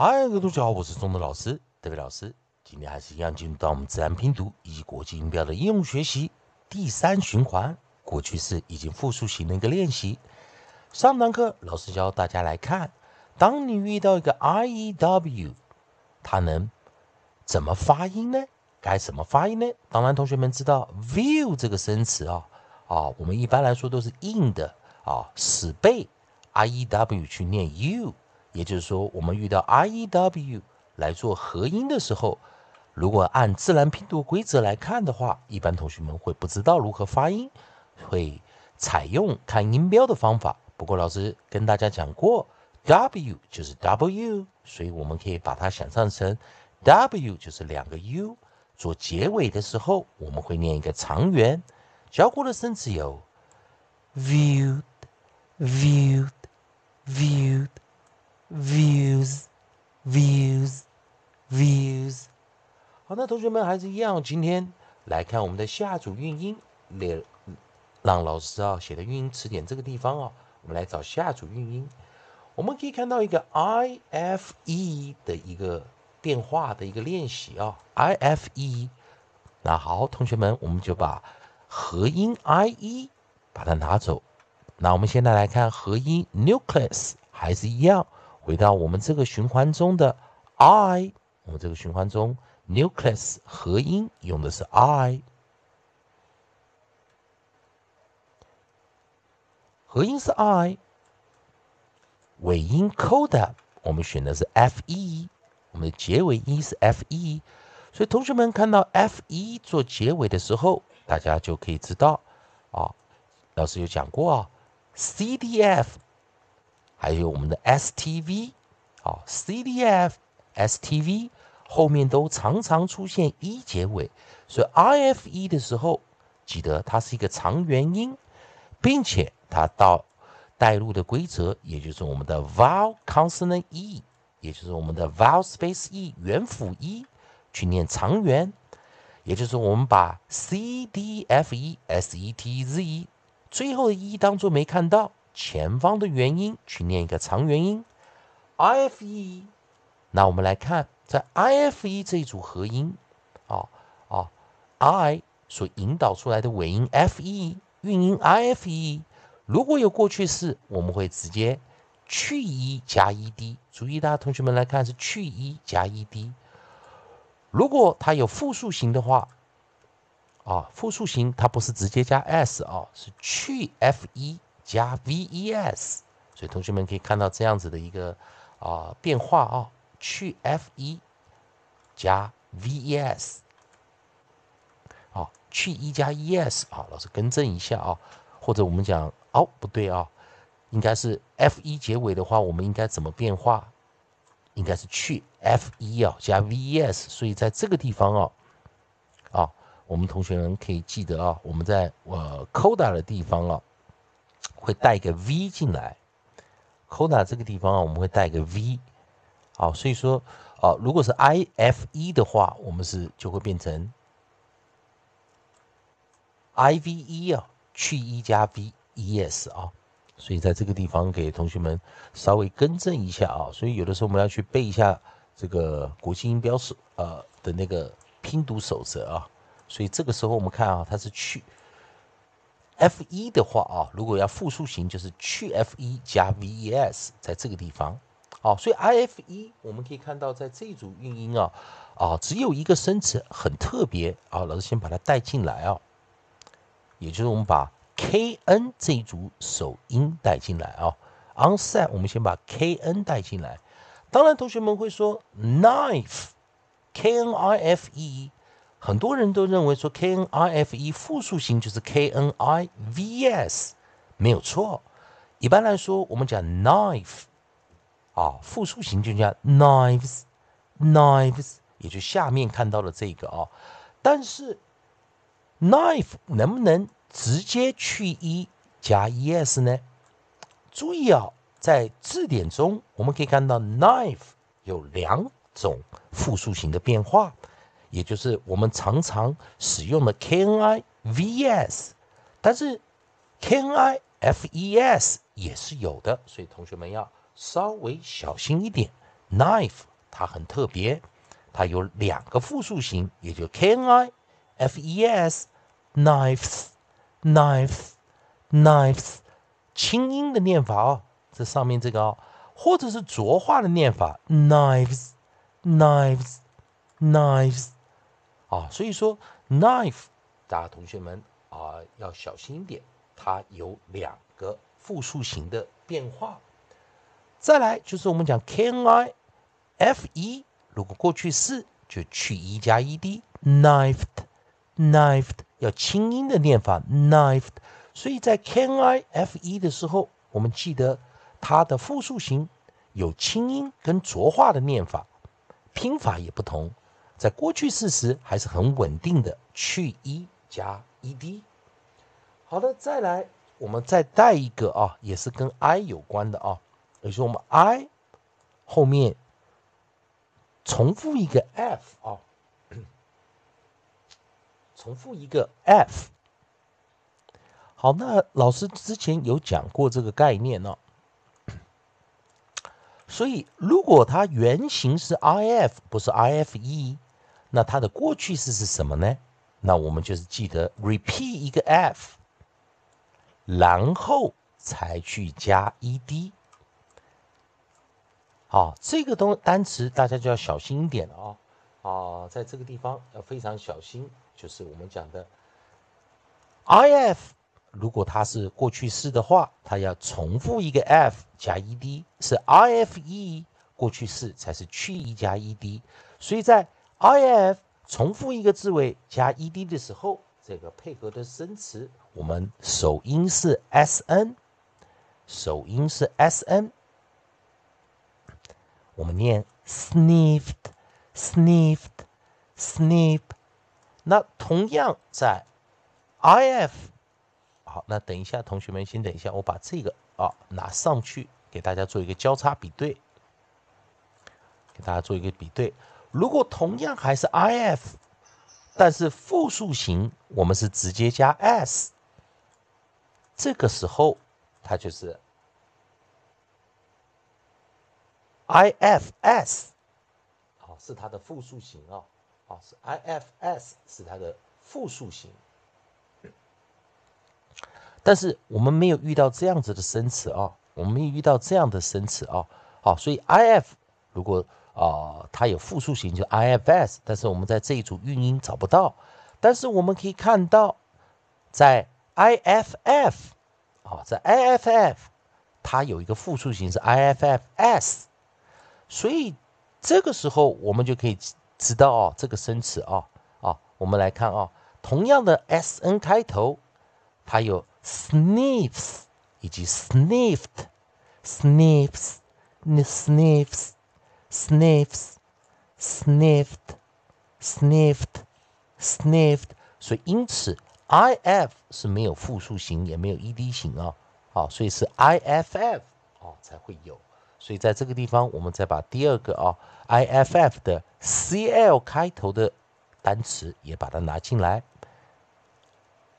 嗨，各位同学好，我是中德老师，德伟老师。今天还是一样进入到我们自然拼读以及国际音标的应用学习第三循环，过去式以及复数型的一个练习。上堂课老师教大家来看，当你遇到一个 i e w，它能怎么发音呢？该怎么发音呢？当然，同学们知道 view 这个生词啊，啊，我们一般来说都是硬的啊，死背 i e w 去念 u。也就是说，我们遇到 i e w 来做合音的时候，如果按自然拼读规则来看的话，一般同学们会不知道如何发音，会采用看音标的方法。不过老师跟大家讲过，w 就是 w，所以我们可以把它想象成 w 就是两个 u，做结尾的时候我们会念一个长元。教过的生词有 viewed, viewed, view。Views, views, views。好，那同学们还是一样，今天来看我们的下组韵音。列让老师啊写的韵音词典这个地方啊，我们来找下组韵音。我们可以看到一个 i f e 的一个变化的一个练习啊，i f e。那好，同学们，我们就把合音 i e 把它拿走。那我们现在来看合音 nucleus，还是一样。回到我们这个循环中的 i，我们这个循环中 nucleus 合音用的是 i，合音是 i，尾音 coda 我们选的是 fe，我们的结尾音是 fe，所以同学们看到 fe 做结尾的时候，大家就可以知道啊，老师有讲过啊，cdf。还有我们的 STV，啊，CDF、STV 后面都常常出现 e 结尾，所以 IFE 的时候，记得它是一个长元音，并且它到带入的规则，也就是我们的 vowel consonant e，也就是我们的 vowel space e 元辅 e 去念长元，也就是我们把 CDFE、SETZ 最后的 e 当做没看到。前方的元音去念一个长元音，i f e。那我们来看，在 i f e 这一组合音，啊啊，i 所引导出来的尾音 f e 韵音 i f e，如果有过去式，我们会直接去 e 加 e d。注意，大家同学们来看是去 e 加 e d。如果它有复数型的话，啊，复数型它不是直接加 s 啊，是去 f e。加 ves，所以同学们可以看到这样子的一个啊变化啊，去 fe 加 ves，好，去 e 加 es，好，老师更正一下啊，或者我们讲哦不对啊，应该是 fe 结尾的话，我们应该怎么变化？应该是去 fe 啊加 ves，所以在这个地方啊，啊，我们同学们可以记得啊，我们在呃 coda 的地方啊。会带一个 v 进来，coda 这个地方啊，我们会带一个 v，好，所以说啊，如果是 i f e 的话，我们是就会变成 i v e 啊，去 e 加 v e s 啊，所以在这个地方给同学们稍微更正一下啊，所以有的时候我们要去背一下这个国际音标手呃的那个拼读守则啊，所以这个时候我们看啊，它是去。F 一的话啊，如果要复数型，就是去 f 一加 ves，在这个地方，哦，所以 i f 一我们可以看到，在这组韵音啊，啊，只有一个生词很特别啊，老师先把它带进来啊，也就是我们把 k n 这一组首音带进来啊，onset 我们先把 k n 带进来，当然同学们会说 knife，k n i f e。很多人都认为说 k n i f e 复数型就是 k n i v s，没有错。一般来说，我们讲 knife 啊，复数型就叫 knives，knives，也就下面看到的这个啊。但是 knife 能不能直接去 e 加 e s 呢？注意啊，在字典中我们可以看到 knife 有两种复数型的变化。也就是我们常常使用的 k n i v s，但是 k n i f e s 也是有的，所以同学们要稍微小心一点。knife 它很特别，它有两个复数形，也就 k n i f e s，knives，knives，knives，轻音的念法哦，这上面这个哦，或者是浊化的念法，knives，knives，knives，啊，所以说 knife，大家同学们啊要小心一点，它有两个复数形的变化。再来就是我们讲 can I f e，如果过去式就去 e 加 e d，knifed，knifed 要轻音的念法，knifed。所以在 can I f e 的时候，我们记得它的复数形有轻音跟浊化的念法，拼法也不同。在过去式时还是很稳定的去 e 加 e d。好的，再来我们再带一个啊，也是跟 I 有关的啊。也就是我们 I 后面重复一个 F 啊，重复一个 F。好，那老师之前有讲过这个概念呢。所以，如果它原型是 IF，不是 IFE，那它的过去式是什么呢？那我们就是记得 repeat 一个 F，然后才去加 ED。好，这个东单词大家就要小心一点了啊啊，在这个地方要非常小心，就是我们讲的 if，如果它是过去式的话，它要重复一个 f 加 ed，是 ife 过去式才是去 e 加 ed，所以在 if 重复一个字尾加 ed 的时候，这个配合的生词，我们首音是 sn，首音是 sn。我们念 sniffed，sniffed，sniff。那同样在 if，好，那等一下，同学们先等一下，我把这个啊拿上去，给大家做一个交叉比对，给大家做一个比对。如果同样还是 if，但是复数型我们是直接加 s，这个时候它就是。ifs，好是它的复数形啊，好是 ifs 是它的复数形，但是我们没有遇到这样子的生词啊，我们没有遇到这样的生词啊，好，所以 if 如果啊它有复数形就 ifs，但是我们在这一组韵音找不到，但是我们可以看到在 iff 啊在 iff 它有一个复数形是 iffs。所以这个时候我们就可以知道哦，这个生词啊啊，我们来看啊，同样的 s n 开头，它有 sniffs 以及 snift sniffs sniffs sniffs sniffed sniffed sniffed 所以因此 I F 是没有复数型，也没有 ED 型哦。好，所以是 IFF 哦，才会有。所以在这个地方我们再把第二个啊 IFF 的 CL 开头的单词也把它拿进来。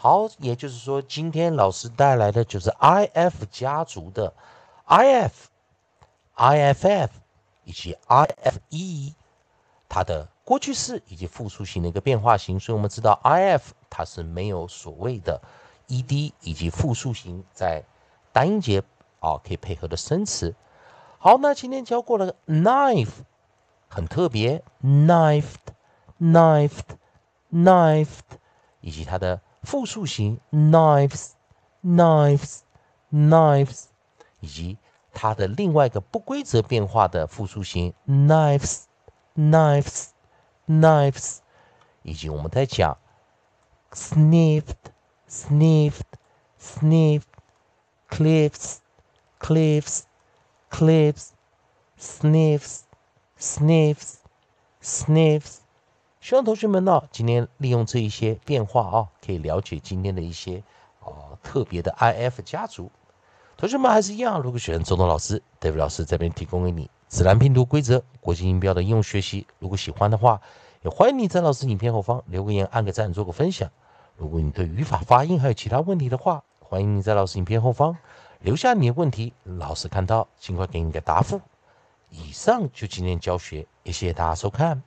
好，也就是说，今天老师带来的就是 if 家族的 if、iff 以及 ife 它的过去式以及复数型的一个变化型。所以我们知道 if 它是没有所谓的 ed 以及复数型在单音节啊可以配合的生词。好，那今天教过了 knife，很特别，knifed，knifed，knifed，以及它的复数形 knives，knives，knives，以及它的另外一个不规则变化的复数形 knives，knives，knives，以及我们在讲 sniffed，sniffed，sniffed，cliffs，cliffs。cliffs, sniffs, sniffs，sniffs。希望同学们呢，今天利用这一些变化啊，可以了解今天的一些啊特别的 if 家族。同学们还是一样，如果喜欢周东老师，David 老师这边提供给你自然拼读规则、国际音标的应用学习。如果喜欢的话，也欢迎你在老师影片后方留个言、按个赞、做个分享。如果你对语法、发音还有其他问题的话，欢迎你在老师影片后方留下你的问题，老师看到尽快给你个答复。以上就今天教学，也谢谢大家收看。